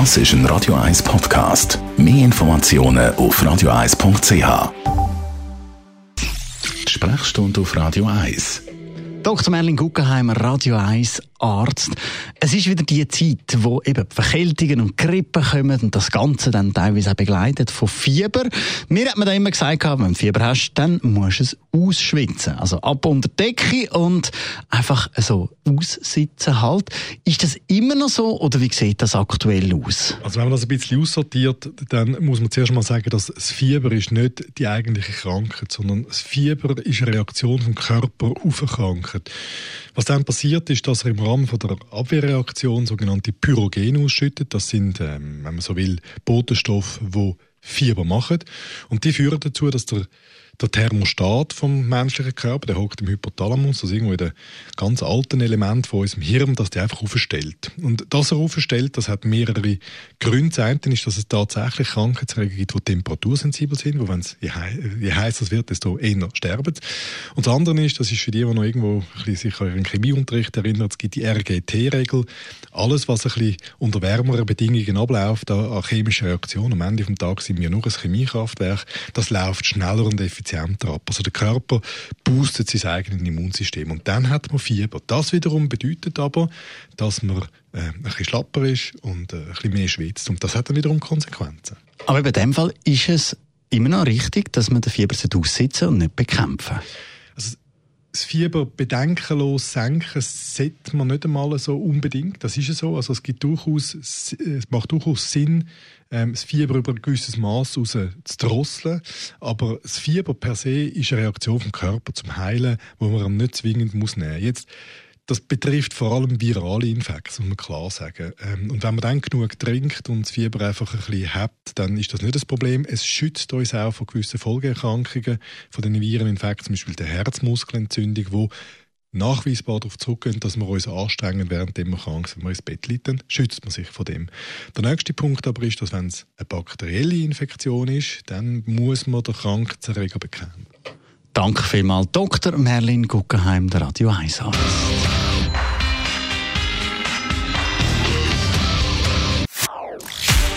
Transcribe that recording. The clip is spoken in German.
Das ist ein Radio 1 Podcast. Mehr Informationen auf radio1.ch. Die Sprechstunde auf Radio 1. Dr. Merlin Guggenheimer, Radio 1 Arzt. Es ist wieder die Zeit, wo eben Verkältungen und Grippen kommen und das Ganze dann teilweise auch begleitet von Fieber. Mir hat man da immer gesagt, wenn du Fieber hast, dann musst du es ausschwitzen. Also ab unter die Decke und einfach so aussitzen halt. Ist das immer noch so oder wie sieht das aktuell aus? Also wenn man das ein bisschen aussortiert, dann muss man zuerst mal sagen, dass das Fieber ist nicht die eigentliche Krankheit, sondern das Fieber ist eine Reaktion vom Körper auf eine Krankheit. Was dann passiert ist, dass er im Rahmen von der Abwehrreaktion sogenannte Pyrogene ausschüttet. Das sind, ähm, wenn man so will, Botenstoffe, die Fieber machen. Und die führen dazu, dass der der Thermostat vom menschlichen Körper, der hockt im Hypothalamus, also irgendwo in dem ganz alten Element von unserem Hirn, dass der einfach aufstellt. Und dass er aufstellt, das hat mehrere Gründe. Das eine ist, dass es tatsächlich Krankheitserreger gibt, die temperatursensibel sind, wo wenn es je, heißer es wird, desto eher sterben. Und das andere ist, das ist für die, die noch irgendwo sich an ihren Chemieunterricht erinnern, es gibt die RGT-Regel. Alles, was ein bisschen unter wärmeren Bedingungen abläuft, an chemischen Reaktionen, am Ende des Tages sind wir nur ein Chemiekraftwerk, das läuft schneller und effizienter ab. Also der Körper boostet sein eigenes Immunsystem und dann hat man Fieber. Das wiederum bedeutet aber, dass man äh, ein bisschen schlapper ist und äh, ein bisschen mehr schwitzt und das hat dann wiederum Konsequenzen. Aber in dem Fall ist es immer noch richtig, dass man den Fieber aussitzen und nicht bekämpfen das Fieber bedenkenlos senken sollte man nicht einmal so unbedingt. Das ist ja so. Also es, gibt durchaus, es macht durchaus Sinn, ähm, das Fieber über ein gewisses Maß raus zu drosseln. Aber das Fieber per se ist eine Reaktion vom Körper zum Heilen, wo man nicht zwingend muss nehmen. Jetzt das betrifft vor allem virale Infekte, muss man klar sagen. Ähm, und wenn man dann genug trinkt und das Fieber einfach ein bisschen hat, dann ist das nicht das Problem. Es schützt uns auch vor gewissen Folgeerkrankungen von den Vireninfekten, zum Beispiel der Herzmuskelentzündung, wo nachweisbar darauf zurückgehen, dass wir uns anstrengen, während wir krank sind. Wenn man ins Bett liegt, dann schützt man sich von dem. Der nächste Punkt aber ist, dass wenn es eine bakterielle Infektion ist, dann muss man den Krankheitserreger bekämpfen. Danke vielmals, Dr. Merlin Guggenheim, der Radio 1 Arzt.